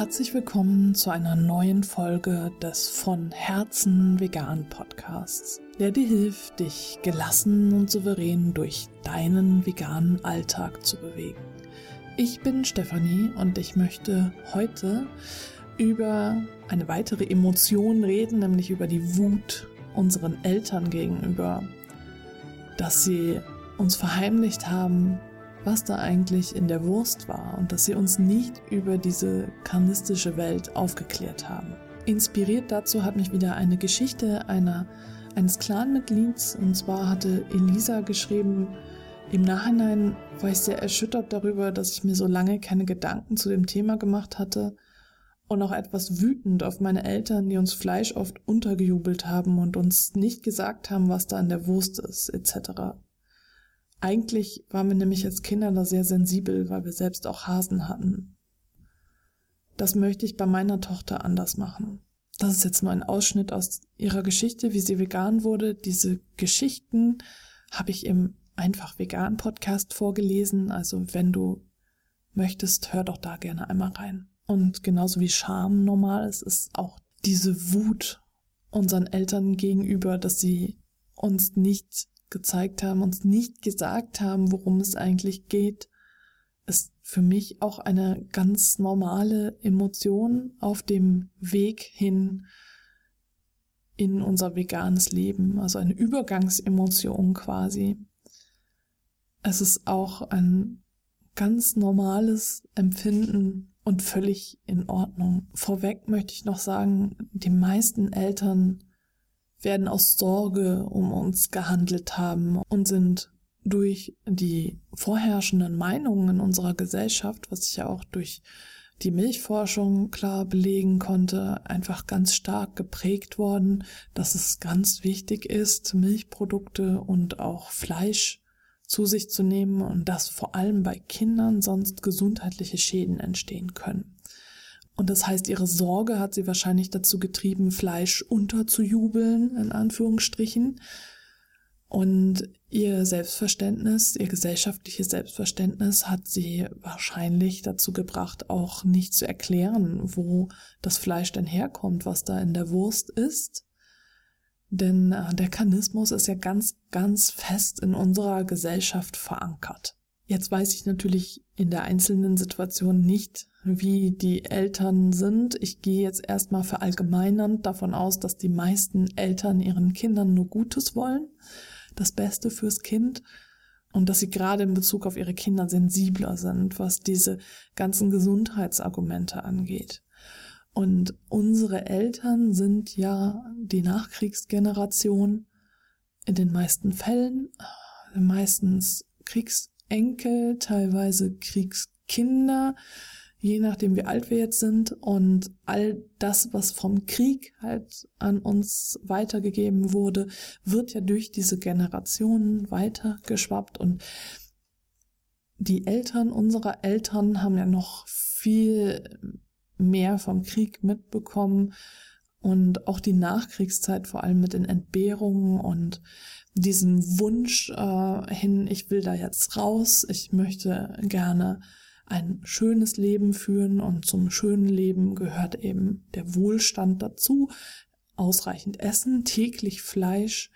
Herzlich willkommen zu einer neuen Folge des von Herzen vegan Podcasts, der dir hilft, dich gelassen und souverän durch deinen veganen Alltag zu bewegen. Ich bin Stefanie und ich möchte heute über eine weitere Emotion reden, nämlich über die Wut unseren Eltern gegenüber, dass sie uns verheimlicht haben, was da eigentlich in der Wurst war und dass sie uns nicht über diese karnistische Welt aufgeklärt haben. Inspiriert dazu hat mich wieder eine Geschichte einer, eines Clanmitglieds und zwar hatte Elisa geschrieben, im Nachhinein war ich sehr erschüttert darüber, dass ich mir so lange keine Gedanken zu dem Thema gemacht hatte und auch etwas wütend auf meine Eltern, die uns Fleisch oft untergejubelt haben und uns nicht gesagt haben, was da in der Wurst ist, etc. Eigentlich waren wir nämlich als Kinder da sehr sensibel, weil wir selbst auch Hasen hatten. Das möchte ich bei meiner Tochter anders machen. Das ist jetzt nur ein Ausschnitt aus ihrer Geschichte, wie sie vegan wurde. Diese Geschichten habe ich im Einfach Vegan Podcast vorgelesen. Also wenn du möchtest, hör doch da gerne einmal rein. Und genauso wie Scham normal ist, ist auch diese Wut unseren Eltern gegenüber, dass sie uns nicht gezeigt haben, uns nicht gesagt haben, worum es eigentlich geht, ist für mich auch eine ganz normale Emotion auf dem Weg hin in unser veganes Leben, also eine Übergangsemotion quasi. Es ist auch ein ganz normales Empfinden und völlig in Ordnung. Vorweg möchte ich noch sagen, die meisten Eltern werden aus Sorge um uns gehandelt haben und sind durch die vorherrschenden Meinungen in unserer Gesellschaft, was ich ja auch durch die Milchforschung klar belegen konnte, einfach ganz stark geprägt worden, dass es ganz wichtig ist, Milchprodukte und auch Fleisch zu sich zu nehmen und dass vor allem bei Kindern sonst gesundheitliche Schäden entstehen können. Und das heißt, ihre Sorge hat sie wahrscheinlich dazu getrieben, Fleisch unterzujubeln, in Anführungsstrichen. Und ihr Selbstverständnis, ihr gesellschaftliches Selbstverständnis hat sie wahrscheinlich dazu gebracht, auch nicht zu erklären, wo das Fleisch denn herkommt, was da in der Wurst ist. Denn äh, der Kanismus ist ja ganz, ganz fest in unserer Gesellschaft verankert. Jetzt weiß ich natürlich in der einzelnen Situation nicht, wie die Eltern sind. Ich gehe jetzt erstmal verallgemeinernd davon aus, dass die meisten Eltern ihren Kindern nur Gutes wollen, das Beste fürs Kind und dass sie gerade in Bezug auf ihre Kinder sensibler sind, was diese ganzen Gesundheitsargumente angeht. Und unsere Eltern sind ja die Nachkriegsgeneration in den meisten Fällen, meistens Kriegsenkel, teilweise Kriegskinder, je nachdem wie alt wir jetzt sind. Und all das, was vom Krieg halt an uns weitergegeben wurde, wird ja durch diese Generationen weitergeschwappt. Und die Eltern unserer Eltern haben ja noch viel mehr vom Krieg mitbekommen. Und auch die Nachkriegszeit vor allem mit den Entbehrungen und diesem Wunsch äh, hin, ich will da jetzt raus, ich möchte gerne ein schönes Leben führen und zum schönen Leben gehört eben der Wohlstand dazu, ausreichend Essen, täglich Fleisch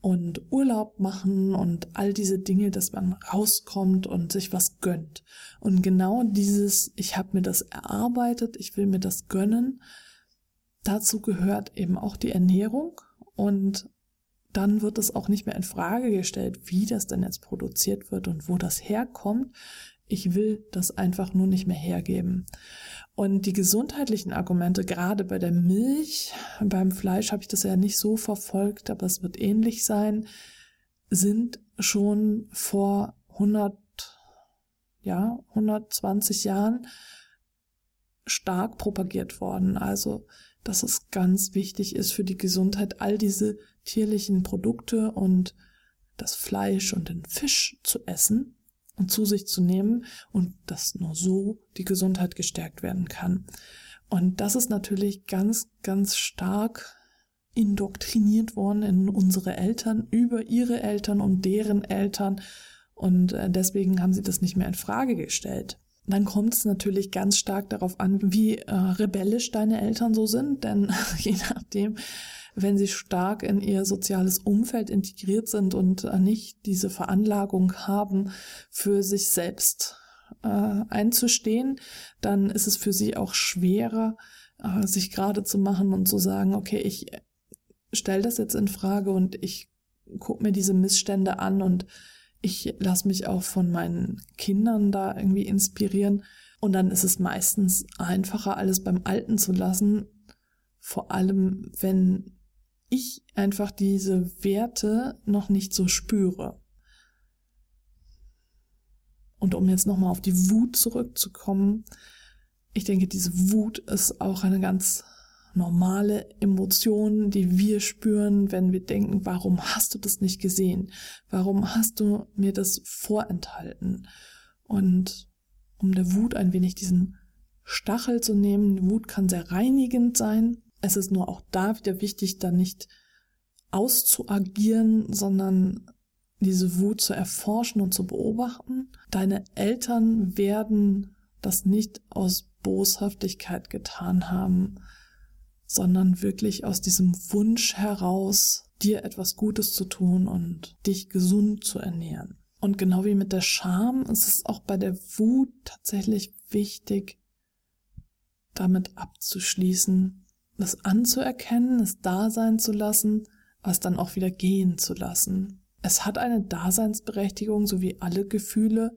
und Urlaub machen und all diese Dinge, dass man rauskommt und sich was gönnt. Und genau dieses, ich habe mir das erarbeitet, ich will mir das gönnen, dazu gehört eben auch die Ernährung und dann wird es auch nicht mehr in Frage gestellt, wie das denn jetzt produziert wird und wo das herkommt. Ich will das einfach nur nicht mehr hergeben. Und die gesundheitlichen Argumente, gerade bei der Milch, beim Fleisch habe ich das ja nicht so verfolgt, aber es wird ähnlich sein, sind schon vor 100, ja, 120 Jahren stark propagiert worden. Also, dass es ganz wichtig ist für die Gesundheit, all diese tierlichen Produkte und das Fleisch und den Fisch zu essen und zu sich zu nehmen und dass nur so die Gesundheit gestärkt werden kann. Und das ist natürlich ganz, ganz stark indoktriniert worden in unsere Eltern, über ihre Eltern und deren Eltern. Und äh, deswegen haben sie das nicht mehr in Frage gestellt. dann kommt es natürlich ganz stark darauf an, wie äh, rebellisch deine Eltern so sind, denn je nachdem, wenn sie stark in ihr soziales Umfeld integriert sind und äh, nicht diese Veranlagung haben, für sich selbst äh, einzustehen, dann ist es für sie auch schwerer, äh, sich gerade zu machen und zu sagen, okay, ich stelle das jetzt in Frage und ich gucke mir diese Missstände an und ich lasse mich auch von meinen Kindern da irgendwie inspirieren. Und dann ist es meistens einfacher, alles beim Alten zu lassen. Vor allem, wenn ich einfach diese Werte noch nicht so spüre. Und um jetzt nochmal auf die Wut zurückzukommen, ich denke, diese Wut ist auch eine ganz normale Emotionen, die wir spüren, wenn wir denken, warum hast du das nicht gesehen? Warum hast du mir das vorenthalten? Und um der Wut ein wenig diesen Stachel zu nehmen, Wut kann sehr reinigend sein. Es ist nur auch da wieder wichtig, da nicht auszuagieren, sondern diese Wut zu erforschen und zu beobachten. Deine Eltern werden das nicht aus Boshaftigkeit getan haben, sondern wirklich aus diesem Wunsch heraus, dir etwas Gutes zu tun und dich gesund zu ernähren. Und genau wie mit der Scham ist es auch bei der Wut tatsächlich wichtig, damit abzuschließen, es anzuerkennen, es da sein zu lassen, es dann auch wieder gehen zu lassen. Es hat eine Daseinsberechtigung, so wie alle Gefühle,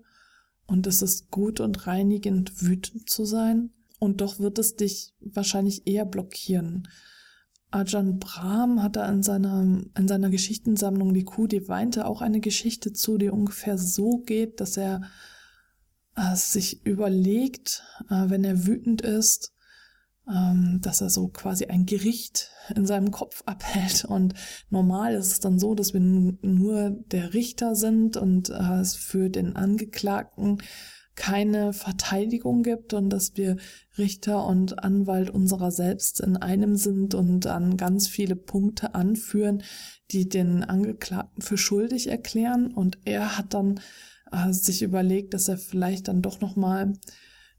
und es ist gut und reinigend, wütend zu sein, und doch wird es dich wahrscheinlich eher blockieren. Ajahn Brahm hat da in seiner, in seiner Geschichtensammlung Die Kuh, die weinte, auch eine Geschichte zu, die ungefähr so geht, dass er äh, sich überlegt, äh, wenn er wütend ist, dass er so quasi ein Gericht in seinem Kopf abhält. Und normal ist es dann so, dass wir nur der Richter sind und äh, es für den Angeklagten keine Verteidigung gibt und dass wir Richter und Anwalt unserer selbst in einem sind und dann ganz viele Punkte anführen, die den Angeklagten für schuldig erklären. Und er hat dann äh, sich überlegt, dass er vielleicht dann doch nochmal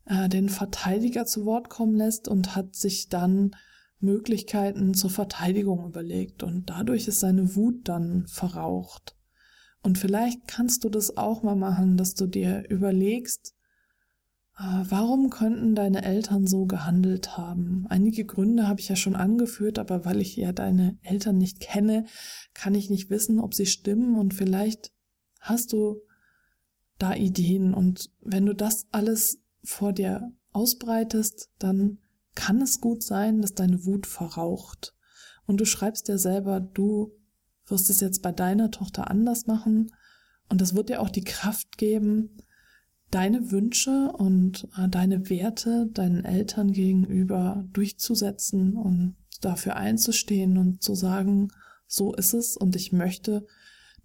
äh, den Verteidiger zu Wort kommen lässt und hat sich dann Möglichkeiten zur Verteidigung überlegt. Und dadurch ist seine Wut dann verraucht. Und vielleicht kannst du das auch mal machen, dass du dir überlegst, äh, warum könnten deine Eltern so gehandelt haben? Einige Gründe habe ich ja schon angeführt, aber weil ich ja deine Eltern nicht kenne, kann ich nicht wissen, ob sie stimmen und vielleicht hast du da Ideen und wenn du das alles vor dir ausbreitest, dann kann es gut sein, dass deine Wut verraucht. Und du schreibst dir selber, du wirst es jetzt bei deiner Tochter anders machen. Und das wird dir auch die Kraft geben, deine Wünsche und äh, deine Werte deinen Eltern gegenüber durchzusetzen und dafür einzustehen und zu sagen, so ist es und ich möchte,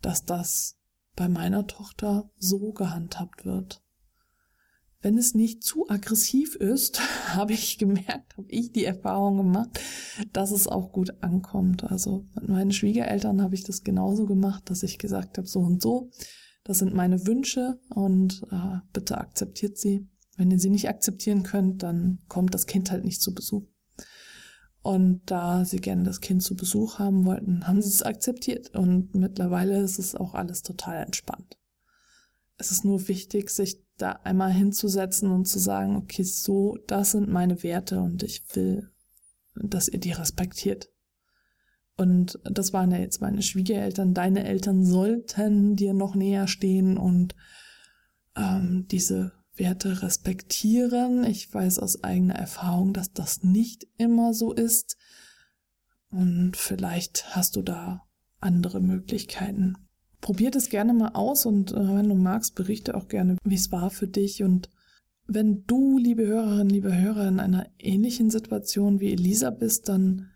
dass das bei meiner Tochter so gehandhabt wird. Wenn es nicht zu aggressiv ist, habe ich gemerkt, habe ich die Erfahrung gemacht, dass es auch gut ankommt. Also mit meinen Schwiegereltern habe ich das genauso gemacht, dass ich gesagt habe, so und so, das sind meine Wünsche und äh, bitte akzeptiert sie. Wenn ihr sie nicht akzeptieren könnt, dann kommt das Kind halt nicht zu Besuch. Und da sie gerne das Kind zu Besuch haben wollten, haben sie es akzeptiert. Und mittlerweile ist es auch alles total entspannt. Es ist nur wichtig, sich da einmal hinzusetzen und zu sagen, okay, so, das sind meine Werte und ich will, dass ihr die respektiert. Und das waren ja jetzt meine Schwiegereltern. Deine Eltern sollten dir noch näher stehen und ähm, diese Werte respektieren. Ich weiß aus eigener Erfahrung, dass das nicht immer so ist. Und vielleicht hast du da andere Möglichkeiten. Probier das gerne mal aus und äh, wenn du magst, berichte auch gerne, wie es war für dich. Und wenn du, liebe Hörerin, liebe Hörer, in einer ähnlichen Situation wie Elisa bist, dann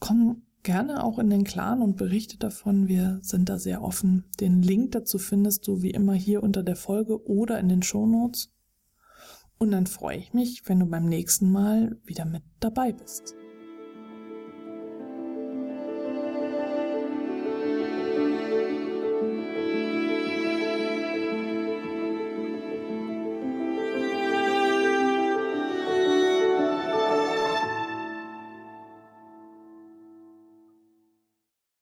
komm gerne auch in den Clan und berichte davon. Wir sind da sehr offen. Den Link dazu findest du wie immer hier unter der Folge oder in den Show Notes. Und dann freue ich mich, wenn du beim nächsten Mal wieder mit dabei bist.